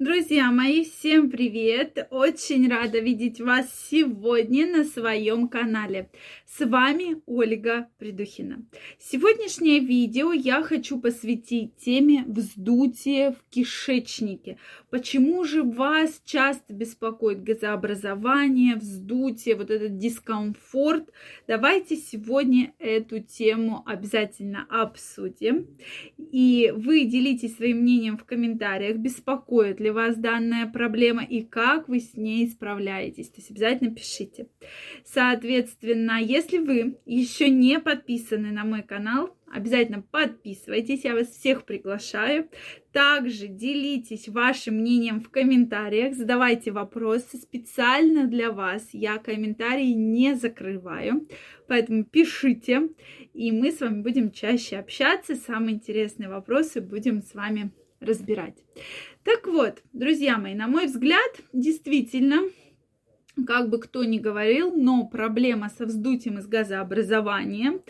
Друзья мои, всем привет! Очень рада видеть вас сегодня на своем канале. С вами Ольга Придухина. Сегодняшнее видео я хочу посвятить теме вздутия в кишечнике. Почему же вас часто беспокоит газообразование, вздутие, вот этот дискомфорт? Давайте сегодня эту тему обязательно обсудим. И вы делитесь своим мнением в комментариях, беспокоит ли вас данная проблема и как вы с ней справляетесь. То есть обязательно пишите. Соответственно, если вы еще не подписаны на мой канал, Обязательно подписывайтесь, я вас всех приглашаю. Также делитесь вашим мнением в комментариях, задавайте вопросы специально для вас. Я комментарии не закрываю, поэтому пишите, и мы с вами будем чаще общаться. Самые интересные вопросы будем с вами разбирать. Так вот, друзья мои, на мой взгляд, действительно, как бы кто ни говорил, но проблема со вздутием из газообразования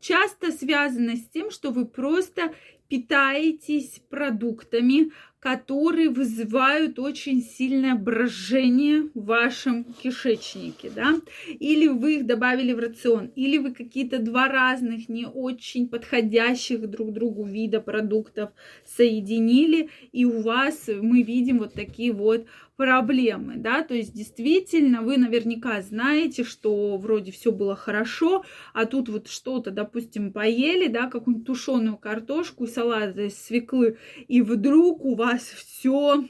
часто связана с тем, что вы просто питаетесь продуктами, которые вызывают очень сильное брожение в вашем кишечнике, да, или вы их добавили в рацион, или вы какие-то два разных, не очень подходящих друг другу вида продуктов соединили, и у вас мы видим вот такие вот проблемы, да, то есть действительно вы наверняка знаете, что вроде все было хорошо, а тут вот что-то, допустим, поели, да, какую-нибудь тушеную картошку, салат из свеклы, и вдруг у вас все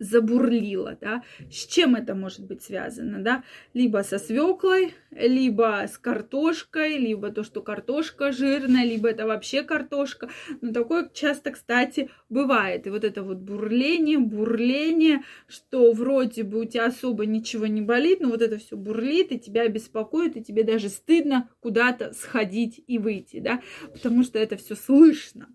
забурлило, да, с чем это может быть связано, да, либо со свеклой, либо с картошкой, либо то, что картошка жирная, либо это вообще картошка, но такое часто, кстати, бывает, и вот это вот бурление, бурление, что вроде бы у тебя особо ничего не болит, но вот это все бурлит, и тебя беспокоит, и тебе даже стыдно куда-то сходить и выйти, да, потому что это все слышно,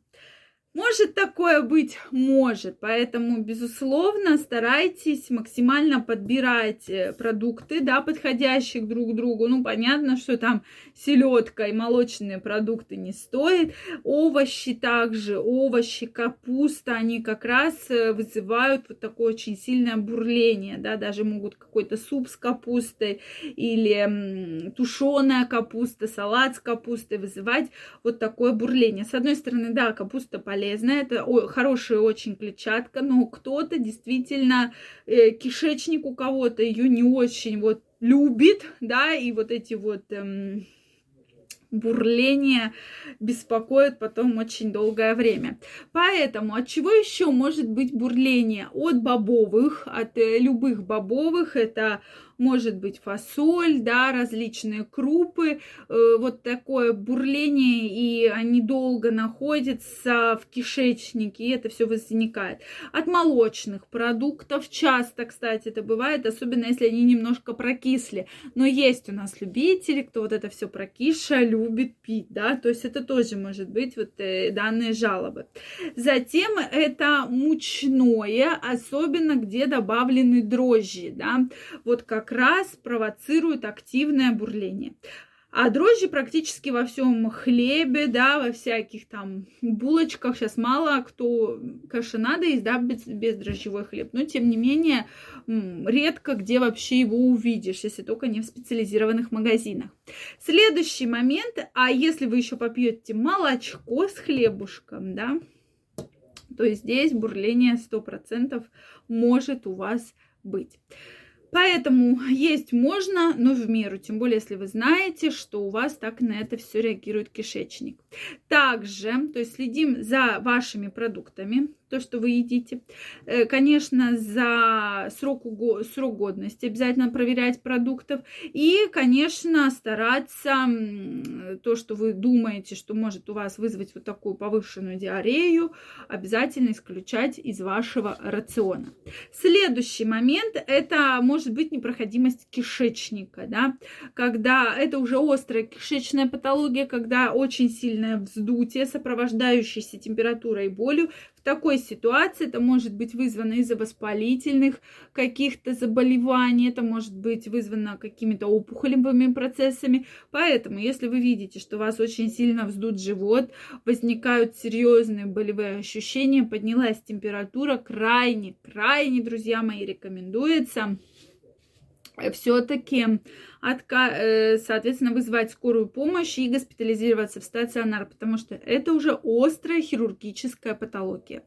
может такое быть? Может. Поэтому, безусловно, старайтесь максимально подбирать э, продукты, да, подходящих друг к другу. Ну, понятно, что там селедка и молочные продукты не стоит. Овощи также, овощи, капуста, они как раз э, вызывают вот такое очень сильное бурление, да, даже могут какой-то суп с капустой или тушеная капуста, салат с капустой вызывать вот такое бурление. С одной стороны, да, капуста полезна, полезная, это хорошая очень клетчатка, но кто-то действительно, э, кишечник у кого-то ее не очень вот любит, да, и вот эти вот эм, бурление беспокоит потом очень долгое время. Поэтому от чего еще может быть бурление? От бобовых, от э, любых бобовых, это может быть фасоль, да, различные крупы, э, вот такое бурление, и они долго находятся в кишечнике, и это все возникает. От молочных продуктов часто, кстати, это бывает, особенно если они немножко прокисли. Но есть у нас любители, кто вот это все прокисшее любит пить, да, то есть это тоже может быть вот э, данные жалобы. Затем это мучное, особенно где добавлены дрожжи, да, вот как раз провоцирует активное бурление. А дрожжи практически во всем хлебе, да, во всяких там булочках. Сейчас мало кто, конечно, надо есть, да, без, без дрожжевой хлеб. Но, тем не менее, редко где вообще его увидишь, если только не в специализированных магазинах. Следующий момент, а если вы еще попьете молочко с хлебушком, да, то здесь бурление 100% может у вас быть. Поэтому есть можно, но в меру, тем более, если вы знаете, что у вас так на это все реагирует кишечник. Также, то есть следим за вашими продуктами, то, что вы едите. Э, конечно, за срок, срок годности обязательно проверять продуктов. И, конечно, стараться то, что вы думаете, что может у вас вызвать вот такую повышенную диарею, обязательно исключать из вашего рациона. Следующий момент – это может быть непроходимость кишечника, да, когда это уже острая кишечная патология, когда очень сильное вздутие, сопровождающееся температурой и болью, такой ситуации это может быть вызвано из-за воспалительных каких-то заболеваний, это может быть вызвано какими-то опухолевыми процессами. Поэтому, если вы видите, что вас очень сильно вздут живот, возникают серьезные болевые ощущения, поднялась температура, крайне, крайне, друзья мои, рекомендуется все-таки отка- э, соответственно, вызвать скорую помощь и госпитализироваться в стационар, потому что это уже острая хирургическая патология.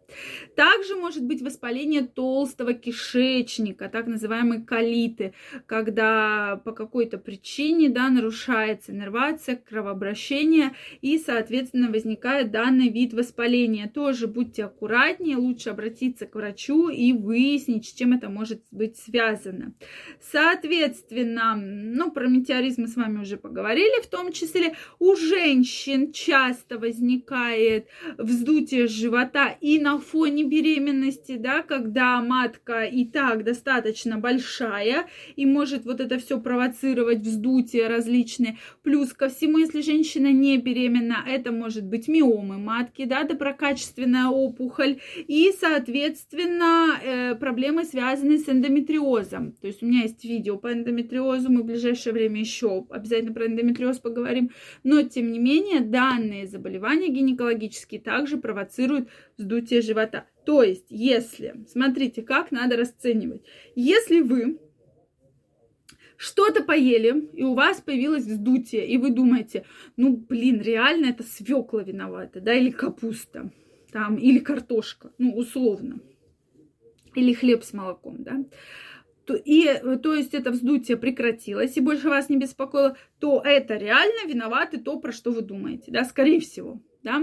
Также может быть воспаление толстого кишечника, так называемые колиты, когда по какой-то причине да, нарушается иннервация, кровообращение и, соответственно, возникает данный вид воспаления. Тоже будьте аккуратнее, лучше обратиться к врачу и выяснить, с чем это может быть связано. Соответственно, ну, ну, про метеоризм мы с вами уже поговорили, в том числе у женщин часто возникает вздутие живота и на фоне беременности, да, когда матка и так достаточно большая и может вот это все провоцировать вздутие различные. Плюс ко всему, если женщина не беременна, это может быть миомы матки, да, доброкачественная опухоль и, соответственно, э, проблемы, связанные с эндометриозом. То есть у меня есть видео по эндометриозу, мы в ближайшее время еще обязательно про эндометриоз поговорим. Но, тем не менее, данные заболевания гинекологические также провоцируют вздутие живота. То есть, если, смотрите, как надо расценивать. Если вы что-то поели, и у вас появилось вздутие, и вы думаете, ну, блин, реально это свекла виновата, да, или капуста, там, или картошка, ну, условно, или хлеб с молоком, да, и, э, то есть это вздутие прекратилось и больше вас не беспокоило, то это реально виноваты то, про что вы думаете, да, скорее всего, да.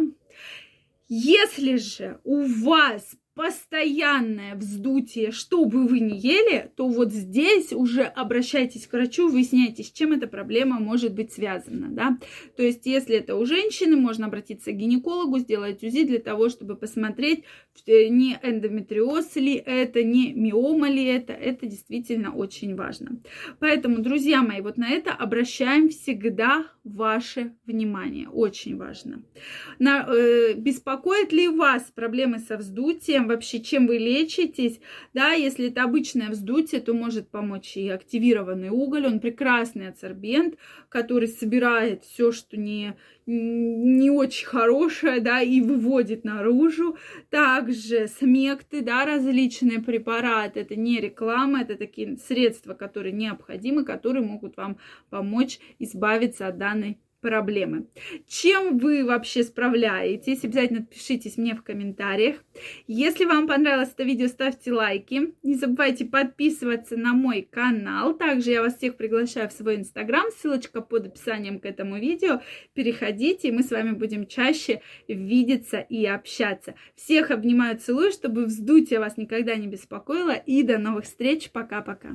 Если же у вас постоянное вздутие, что бы вы ни ели, то вот здесь уже обращайтесь к врачу, выясняйте, с чем эта проблема может быть связана, да. То есть, если это у женщины, можно обратиться к гинекологу, сделать УЗИ для того, чтобы посмотреть, э, не эндометриоз ли это, не миома ли это, это действительно очень важно. Поэтому, друзья мои, вот на это обращаем всегда ваше внимание, очень важно. На, э, беспокоит ли вас проблемы со вздутием, вообще, чем вы лечитесь. Да, если это обычное вздутие, то может помочь и активированный уголь. Он прекрасный адсорбент, который собирает все, что не, не очень хорошее, да, и выводит наружу. Также смекты, да, различные препараты. Это не реклама, это такие средства, которые необходимы, которые могут вам помочь избавиться от данной проблемы. Чем вы вообще справляетесь? Обязательно отпишитесь мне в комментариях. Если вам понравилось это видео, ставьте лайки. Не забывайте подписываться на мой канал. Также я вас всех приглашаю в свой инстаграм. Ссылочка под описанием к этому видео. Переходите, и мы с вами будем чаще видеться и общаться. Всех обнимаю, целую, чтобы вздутие вас никогда не беспокоило. И до новых встреч. Пока-пока.